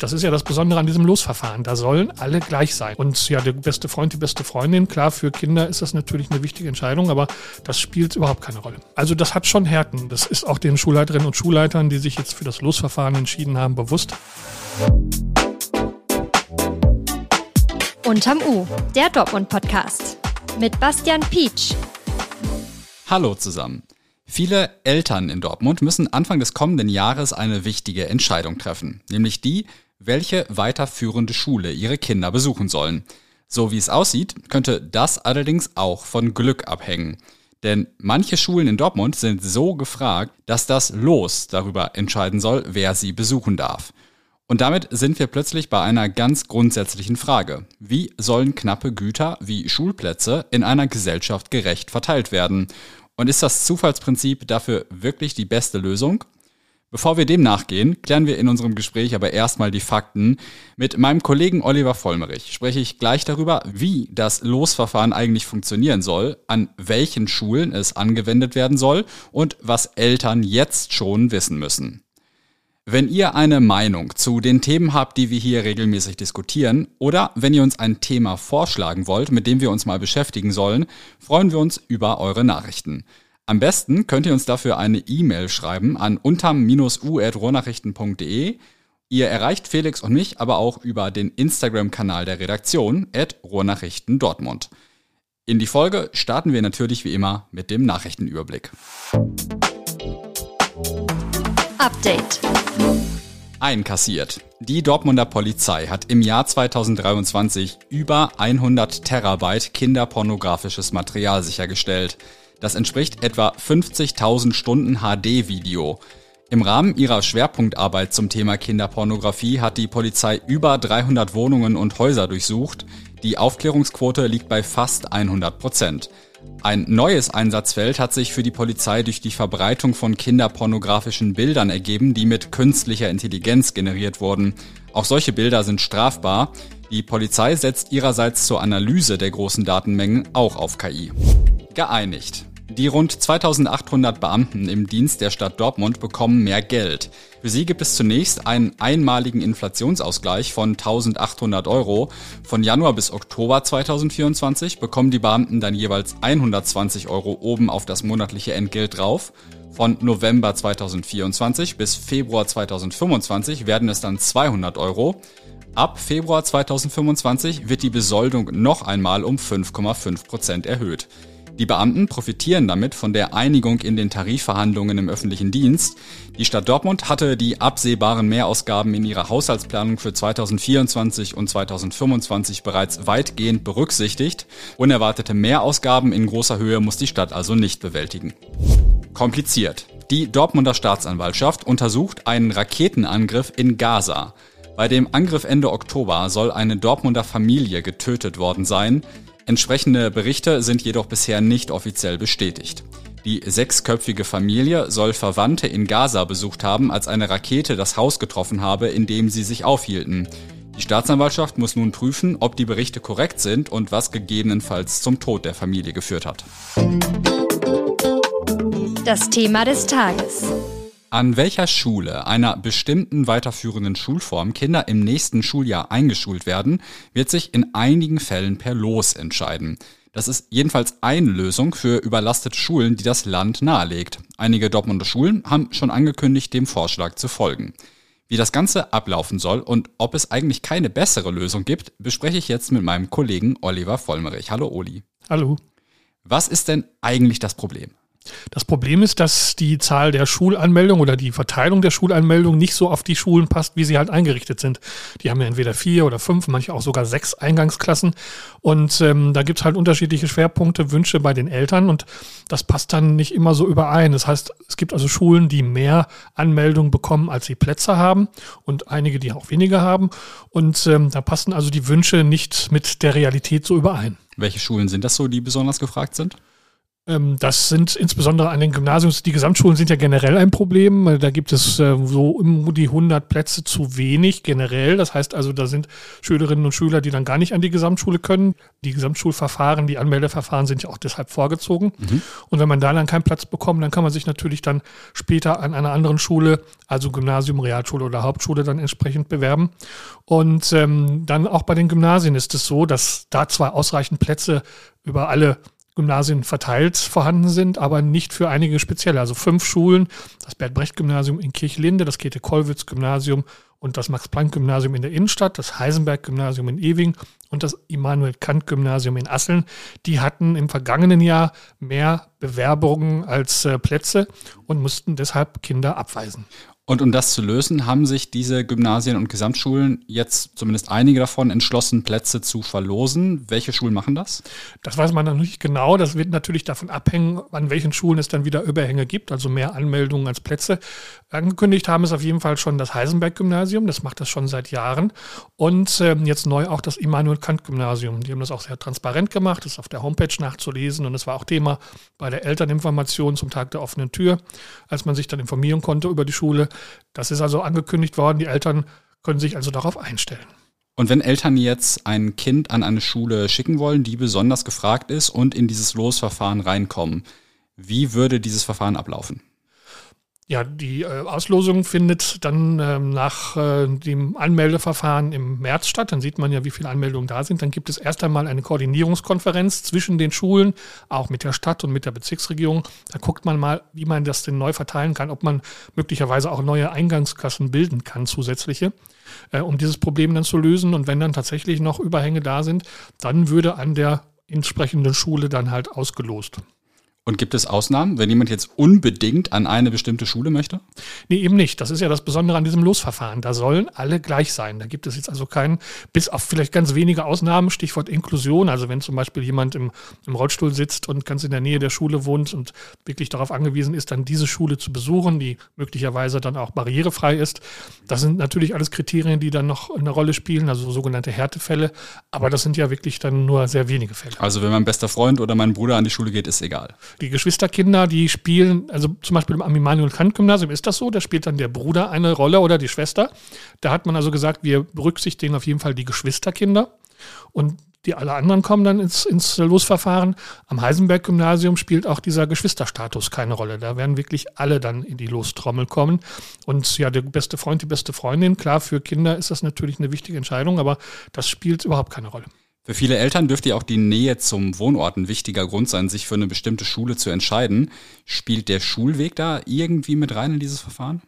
Das ist ja das Besondere an diesem Losverfahren. Da sollen alle gleich sein. Und ja, der beste Freund, die beste Freundin, klar, für Kinder ist das natürlich eine wichtige Entscheidung, aber das spielt überhaupt keine Rolle. Also das hat schon Härten. Das ist auch den Schulleiterinnen und Schulleitern, die sich jetzt für das Losverfahren entschieden haben, bewusst. Unterm U, der Dortmund-Podcast. Mit Bastian Pietsch. Hallo zusammen. Viele Eltern in Dortmund müssen Anfang des kommenden Jahres eine wichtige Entscheidung treffen, nämlich die, welche weiterführende Schule ihre Kinder besuchen sollen. So wie es aussieht, könnte das allerdings auch von Glück abhängen. Denn manche Schulen in Dortmund sind so gefragt, dass das Los darüber entscheiden soll, wer sie besuchen darf. Und damit sind wir plötzlich bei einer ganz grundsätzlichen Frage. Wie sollen knappe Güter wie Schulplätze in einer Gesellschaft gerecht verteilt werden? Und ist das Zufallsprinzip dafür wirklich die beste Lösung? Bevor wir dem nachgehen, klären wir in unserem Gespräch aber erstmal die Fakten. Mit meinem Kollegen Oliver Vollmerich spreche ich gleich darüber, wie das Losverfahren eigentlich funktionieren soll, an welchen Schulen es angewendet werden soll und was Eltern jetzt schon wissen müssen. Wenn ihr eine Meinung zu den Themen habt, die wir hier regelmäßig diskutieren, oder wenn ihr uns ein Thema vorschlagen wollt, mit dem wir uns mal beschäftigen sollen, freuen wir uns über eure Nachrichten. Am besten könnt ihr uns dafür eine E-Mail schreiben an unterm-u.rohnachrichten.de. Ihr erreicht Felix und mich aber auch über den Instagram-Kanal der Redaktion at Rohnachrichten Dortmund. In die Folge starten wir natürlich wie immer mit dem Nachrichtenüberblick. Update. Einkassiert. Die Dortmunder Polizei hat im Jahr 2023 über 100 Terabyte kinderpornografisches Material sichergestellt. Das entspricht etwa 50.000 Stunden HD-Video. Im Rahmen ihrer Schwerpunktarbeit zum Thema Kinderpornografie hat die Polizei über 300 Wohnungen und Häuser durchsucht. Die Aufklärungsquote liegt bei fast 100 Prozent. Ein neues Einsatzfeld hat sich für die Polizei durch die Verbreitung von kinderpornografischen Bildern ergeben, die mit künstlicher Intelligenz generiert wurden. Auch solche Bilder sind strafbar. Die Polizei setzt ihrerseits zur Analyse der großen Datenmengen auch auf KI. Geeinigt. Die rund 2800 Beamten im Dienst der Stadt Dortmund bekommen mehr Geld. Für sie gibt es zunächst einen einmaligen Inflationsausgleich von 1800 Euro. Von Januar bis Oktober 2024 bekommen die Beamten dann jeweils 120 Euro oben auf das monatliche Entgelt drauf. Von November 2024 bis Februar 2025 werden es dann 200 Euro. Ab Februar 2025 wird die Besoldung noch einmal um 5,5 Prozent erhöht. Die Beamten profitieren damit von der Einigung in den Tarifverhandlungen im öffentlichen Dienst. Die Stadt Dortmund hatte die absehbaren Mehrausgaben in ihrer Haushaltsplanung für 2024 und 2025 bereits weitgehend berücksichtigt. Unerwartete Mehrausgaben in großer Höhe muss die Stadt also nicht bewältigen. Kompliziert. Die Dortmunder Staatsanwaltschaft untersucht einen Raketenangriff in Gaza. Bei dem Angriff Ende Oktober soll eine Dortmunder Familie getötet worden sein. Entsprechende Berichte sind jedoch bisher nicht offiziell bestätigt. Die sechsköpfige Familie soll Verwandte in Gaza besucht haben, als eine Rakete das Haus getroffen habe, in dem sie sich aufhielten. Die Staatsanwaltschaft muss nun prüfen, ob die Berichte korrekt sind und was gegebenenfalls zum Tod der Familie geführt hat. Das Thema des Tages. An welcher Schule einer bestimmten weiterführenden Schulform Kinder im nächsten Schuljahr eingeschult werden, wird sich in einigen Fällen per Los entscheiden. Das ist jedenfalls eine Lösung für überlastete Schulen, die das Land nahelegt. Einige Dortmunder Schulen haben schon angekündigt, dem Vorschlag zu folgen. Wie das Ganze ablaufen soll und ob es eigentlich keine bessere Lösung gibt, bespreche ich jetzt mit meinem Kollegen Oliver Vollmerich. Hallo Oli. Hallo. Was ist denn eigentlich das Problem? Das Problem ist, dass die Zahl der Schulanmeldungen oder die Verteilung der Schulanmeldungen nicht so auf die Schulen passt, wie sie halt eingerichtet sind. Die haben ja entweder vier oder fünf, manche auch sogar sechs Eingangsklassen. Und ähm, da gibt's halt unterschiedliche Schwerpunkte, Wünsche bei den Eltern und das passt dann nicht immer so überein. Das heißt, es gibt also Schulen, die mehr Anmeldungen bekommen, als sie Plätze haben und einige, die auch weniger haben. Und ähm, da passen also die Wünsche nicht mit der Realität so überein. Welche Schulen sind das so, die besonders gefragt sind? Ähm, das sind insbesondere an den Gymnasien, die Gesamtschulen sind ja generell ein Problem. Da gibt es äh, so um die 100 Plätze zu wenig generell. Das heißt also, da sind Schülerinnen und Schüler, die dann gar nicht an die Gesamtschule können. Die Gesamtschulverfahren, die Anmeldeverfahren sind ja auch deshalb vorgezogen. Mhm. Und wenn man da dann keinen Platz bekommt, dann kann man sich natürlich dann später an einer anderen Schule, also Gymnasium, Realschule oder Hauptschule, dann entsprechend bewerben. Und ähm, dann auch bei den Gymnasien ist es so, dass da zwar ausreichend Plätze über alle Gymnasien verteilt vorhanden sind, aber nicht für einige spezielle. Also fünf Schulen, das Bert-Brecht-Gymnasium in Kirchlinde, das Käthe-Kollwitz-Gymnasium und das Max-Planck-Gymnasium in der Innenstadt, das Heisenberg-Gymnasium in Ewing und das Immanuel-Kant-Gymnasium in Asseln, die hatten im vergangenen Jahr mehr Bewerbungen als äh, Plätze und mussten deshalb Kinder abweisen. Und um das zu lösen, haben sich diese Gymnasien und Gesamtschulen jetzt zumindest einige davon entschlossen, Plätze zu verlosen. Welche Schulen machen das? Das weiß man noch nicht genau. Das wird natürlich davon abhängen, an welchen Schulen es dann wieder Überhänge gibt, also mehr Anmeldungen als Plätze. Angekündigt haben es auf jeden Fall schon das Heisenberg-Gymnasium, das macht das schon seit Jahren. Und ähm, jetzt neu auch das Immanuel-Kant-Gymnasium. Die haben das auch sehr transparent gemacht, das ist auf der Homepage nachzulesen und es war auch Thema bei der Elterninformation zum Tag der offenen Tür, als man sich dann informieren konnte über die Schule. Das ist also angekündigt worden. Die Eltern können sich also darauf einstellen. Und wenn Eltern jetzt ein Kind an eine Schule schicken wollen, die besonders gefragt ist und in dieses Losverfahren reinkommen, wie würde dieses Verfahren ablaufen? Ja, die äh, Auslosung findet dann ähm, nach äh, dem Anmeldeverfahren im März statt. Dann sieht man ja, wie viele Anmeldungen da sind. Dann gibt es erst einmal eine Koordinierungskonferenz zwischen den Schulen, auch mit der Stadt und mit der Bezirksregierung. Da guckt man mal, wie man das denn neu verteilen kann, ob man möglicherweise auch neue Eingangsklassen bilden kann, zusätzliche, äh, um dieses Problem dann zu lösen. Und wenn dann tatsächlich noch Überhänge da sind, dann würde an der entsprechenden Schule dann halt ausgelost. Und gibt es Ausnahmen, wenn jemand jetzt unbedingt an eine bestimmte Schule möchte? Nee, eben nicht. Das ist ja das Besondere an diesem Losverfahren. Da sollen alle gleich sein. Da gibt es jetzt also keinen, bis auf vielleicht ganz wenige Ausnahmen, Stichwort Inklusion. Also wenn zum Beispiel jemand im, im Rollstuhl sitzt und ganz in der Nähe der Schule wohnt und wirklich darauf angewiesen ist, dann diese Schule zu besuchen, die möglicherweise dann auch barrierefrei ist. Das sind natürlich alles Kriterien, die dann noch eine Rolle spielen, also sogenannte Härtefälle. Aber das sind ja wirklich dann nur sehr wenige Fälle. Also wenn mein bester Freund oder mein Bruder an die Schule geht, ist egal. Die Geschwisterkinder, die spielen, also zum Beispiel am Immanuel Kant Gymnasium ist das so, da spielt dann der Bruder eine Rolle oder die Schwester. Da hat man also gesagt, wir berücksichtigen auf jeden Fall die Geschwisterkinder und die alle anderen kommen dann ins, ins Losverfahren. Am Heisenberg-Gymnasium spielt auch dieser Geschwisterstatus keine Rolle. Da werden wirklich alle dann in die Lostrommel kommen. Und ja, der beste Freund, die beste Freundin, klar, für Kinder ist das natürlich eine wichtige Entscheidung, aber das spielt überhaupt keine Rolle. Für viele Eltern dürfte auch die Nähe zum Wohnort ein wichtiger Grund sein, sich für eine bestimmte Schule zu entscheiden. Spielt der Schulweg da irgendwie mit rein in dieses Verfahren?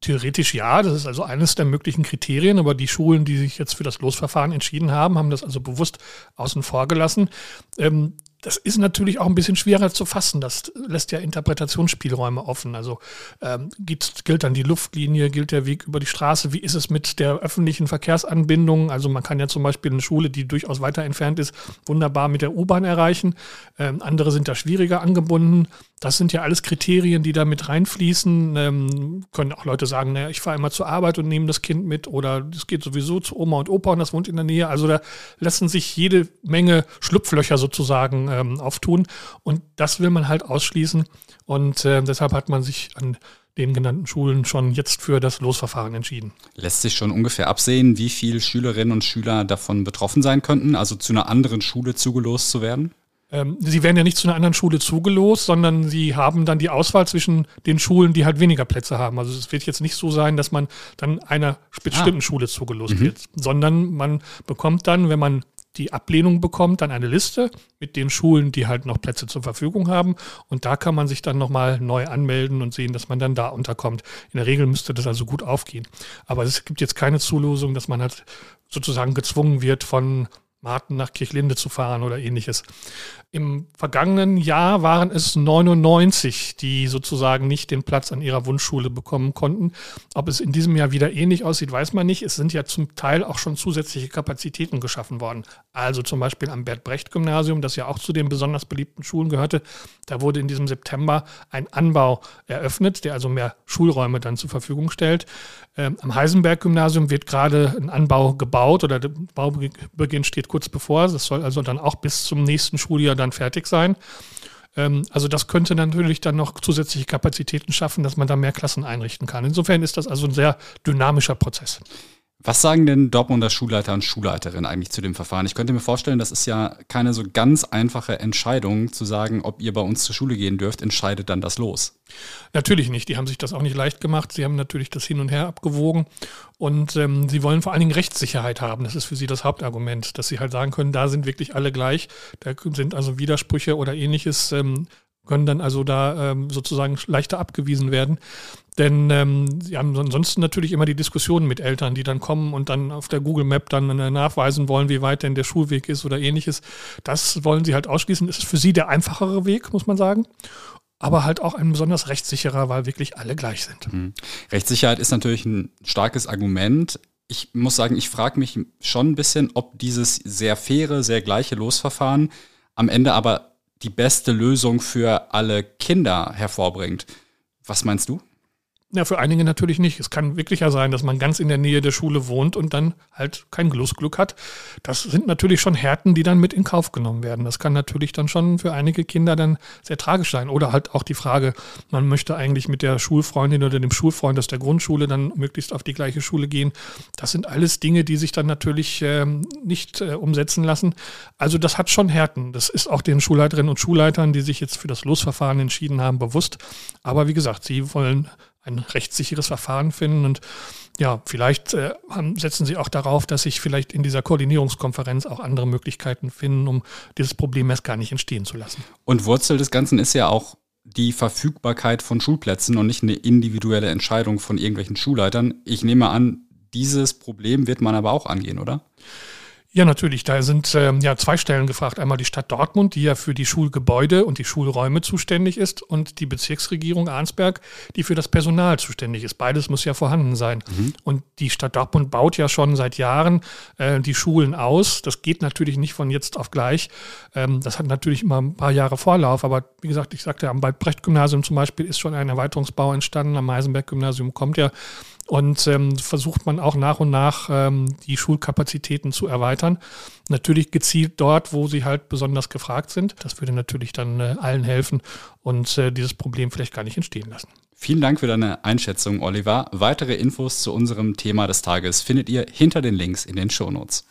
Theoretisch ja, das ist also eines der möglichen Kriterien, aber die Schulen, die sich jetzt für das Losverfahren entschieden haben, haben das also bewusst außen vor gelassen. Ähm, das ist natürlich auch ein bisschen schwerer zu fassen. Das lässt ja Interpretationsspielräume offen. Also ähm, gilt, dann die Luftlinie, gilt der Weg über die Straße, wie ist es mit der öffentlichen Verkehrsanbindung? Also man kann ja zum Beispiel eine Schule, die durchaus weiter entfernt ist, wunderbar mit der U-Bahn erreichen. Ähm, andere sind da schwieriger angebunden. Das sind ja alles Kriterien, die da mit reinfließen. Ähm, können auch Leute sagen, naja, ich fahre immer zur Arbeit und nehme das Kind mit oder es geht sowieso zu Oma und Opa und das wohnt in der Nähe. Also da lassen sich jede Menge Schlupflöcher sozusagen ähm, auftun und das will man halt ausschließen und äh, deshalb hat man sich an den genannten Schulen schon jetzt für das Losverfahren entschieden. Lässt sich schon ungefähr absehen, wie viele Schülerinnen und Schüler davon betroffen sein könnten, also zu einer anderen Schule zugelost zu werden? ähm, sie werden ja nicht zu einer anderen Schule zugelost, sondern sie haben dann die Auswahl zwischen den Schulen, die halt weniger Plätze haben. Also es wird jetzt nicht so sein, dass man dann einer bestimmten ah. Schule zugelost mhm. wird, sondern man bekommt dann, wenn man die Ablehnung bekommt, dann eine Liste mit den Schulen, die halt noch Plätze zur Verfügung haben. Und da kann man sich dann nochmal neu anmelden und sehen, dass man dann da unterkommt. In der Regel müsste das also gut aufgehen. Aber es gibt jetzt keine Zulosung, dass man halt sozusagen gezwungen wird, von Marten nach Kirchlinde zu fahren oder ähnliches. Im vergangenen Jahr waren es 99, die sozusagen nicht den Platz an ihrer Wunschschule bekommen konnten. Ob es in diesem Jahr wieder ähnlich aussieht, weiß man nicht. Es sind ja zum Teil auch schon zusätzliche Kapazitäten geschaffen worden. Also zum Beispiel am Bert-Brecht-Gymnasium, das ja auch zu den besonders beliebten Schulen gehörte. Da wurde in diesem September ein Anbau eröffnet, der also mehr Schulräume dann zur Verfügung stellt. Ähm, am Heisenberg-Gymnasium wird gerade ein Anbau gebaut oder der Baubeginn steht kurz bevor. Das soll also dann auch bis zum nächsten Schuljahr dann fertig sein. Ähm, also das könnte natürlich dann noch zusätzliche Kapazitäten schaffen, dass man da mehr Klassen einrichten kann. Insofern ist das also ein sehr dynamischer Prozess. Was sagen denn Dortmunder Schulleiter und Schulleiterinnen eigentlich zu dem Verfahren? Ich könnte mir vorstellen, das ist ja keine so ganz einfache Entscheidung zu sagen, ob ihr bei uns zur Schule gehen dürft, entscheidet dann das los. Natürlich nicht. Die haben sich das auch nicht leicht gemacht. Sie haben natürlich das hin und her abgewogen und ähm, sie wollen vor allen Dingen Rechtssicherheit haben. Das ist für sie das Hauptargument, dass sie halt sagen können, da sind wirklich alle gleich. Da sind also Widersprüche oder ähnliches ähm, können dann also da ähm, sozusagen leichter abgewiesen werden. Denn ähm, sie haben ansonsten natürlich immer die Diskussionen mit Eltern, die dann kommen und dann auf der Google Map dann äh, nachweisen wollen, wie weit denn der Schulweg ist oder ähnliches. Das wollen sie halt ausschließen. Das ist für sie der einfachere Weg, muss man sagen. Aber halt auch ein besonders rechtssicherer, weil wirklich alle gleich sind. Mhm. Rechtssicherheit ist natürlich ein starkes Argument. Ich muss sagen, ich frage mich schon ein bisschen, ob dieses sehr faire, sehr gleiche Losverfahren am Ende aber die beste Lösung für alle Kinder hervorbringt. Was meinst du? Ja, für einige natürlich nicht. Es kann wirklich ja sein, dass man ganz in der Nähe der Schule wohnt und dann halt kein Glück hat. Das sind natürlich schon Härten, die dann mit in Kauf genommen werden. Das kann natürlich dann schon für einige Kinder dann sehr tragisch sein. Oder halt auch die Frage, man möchte eigentlich mit der Schulfreundin oder dem Schulfreund aus der Grundschule dann möglichst auf die gleiche Schule gehen. Das sind alles Dinge, die sich dann natürlich ähm, nicht äh, umsetzen lassen. Also das hat schon Härten. Das ist auch den Schulleiterinnen und Schulleitern, die sich jetzt für das Losverfahren entschieden haben, bewusst. Aber wie gesagt, sie wollen ein rechtssicheres Verfahren finden. Und ja, vielleicht äh, setzen Sie auch darauf, dass sich vielleicht in dieser Koordinierungskonferenz auch andere Möglichkeiten finden, um dieses Problem erst gar nicht entstehen zu lassen. Und Wurzel des Ganzen ist ja auch die Verfügbarkeit von Schulplätzen und nicht eine individuelle Entscheidung von irgendwelchen Schulleitern. Ich nehme an, dieses Problem wird man aber auch angehen, oder? Ja, natürlich. Da sind ähm, ja zwei Stellen gefragt. Einmal die Stadt Dortmund, die ja für die Schulgebäude und die Schulräume zuständig ist, und die Bezirksregierung Arnsberg, die für das Personal zuständig ist. Beides muss ja vorhanden sein. Mhm. Und die Stadt Dortmund baut ja schon seit Jahren äh, die Schulen aus. Das geht natürlich nicht von jetzt auf gleich. Ähm, das hat natürlich immer ein paar Jahre Vorlauf. Aber wie gesagt, ich sagte, am Brecht-Gymnasium zum Beispiel ist schon ein Erweiterungsbau entstanden. Am Meisenberg-Gymnasium kommt ja und ähm, versucht man auch nach und nach ähm, die Schulkapazitäten zu erweitern. Natürlich gezielt dort, wo sie halt besonders gefragt sind. Das würde natürlich dann äh, allen helfen und äh, dieses Problem vielleicht gar nicht entstehen lassen. Vielen Dank für deine Einschätzung, Oliver. Weitere Infos zu unserem Thema des Tages findet ihr hinter den Links in den Shownotes.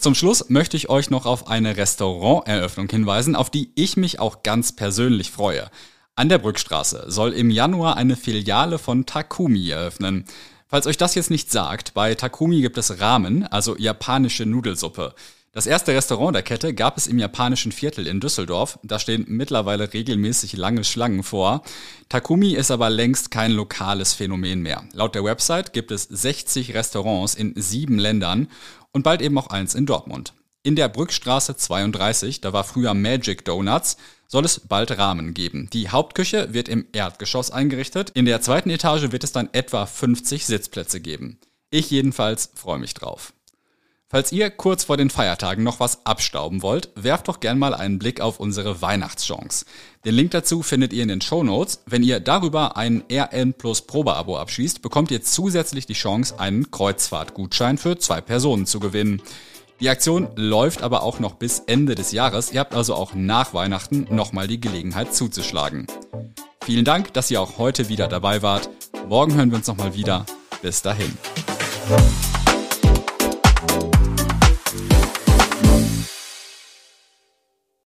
Zum Schluss möchte ich euch noch auf eine Restauranteröffnung hinweisen, auf die ich mich auch ganz persönlich freue. An der Brückstraße soll im Januar eine Filiale von Takumi eröffnen. Falls euch das jetzt nicht sagt, bei Takumi gibt es Ramen, also japanische Nudelsuppe. Das erste Restaurant der Kette gab es im japanischen Viertel in Düsseldorf. Da stehen mittlerweile regelmäßig lange Schlangen vor. Takumi ist aber längst kein lokales Phänomen mehr. Laut der Website gibt es 60 Restaurants in sieben Ländern und bald eben auch eins in Dortmund. In der Brückstraße 32, da war früher Magic Donuts, soll es bald Rahmen geben. Die Hauptküche wird im Erdgeschoss eingerichtet. In der zweiten Etage wird es dann etwa 50 Sitzplätze geben. Ich jedenfalls freue mich drauf. Falls ihr kurz vor den Feiertagen noch was abstauben wollt, werft doch gern mal einen Blick auf unsere Weihnachtschance. Den Link dazu findet ihr in den Show Notes. Wenn ihr darüber ein RN Plus Probeabo abschließt, bekommt ihr zusätzlich die Chance, einen Kreuzfahrtgutschein für zwei Personen zu gewinnen. Die Aktion läuft aber auch noch bis Ende des Jahres. Ihr habt also auch nach Weihnachten nochmal die Gelegenheit zuzuschlagen. Vielen Dank, dass ihr auch heute wieder dabei wart. Morgen hören wir uns nochmal wieder. Bis dahin.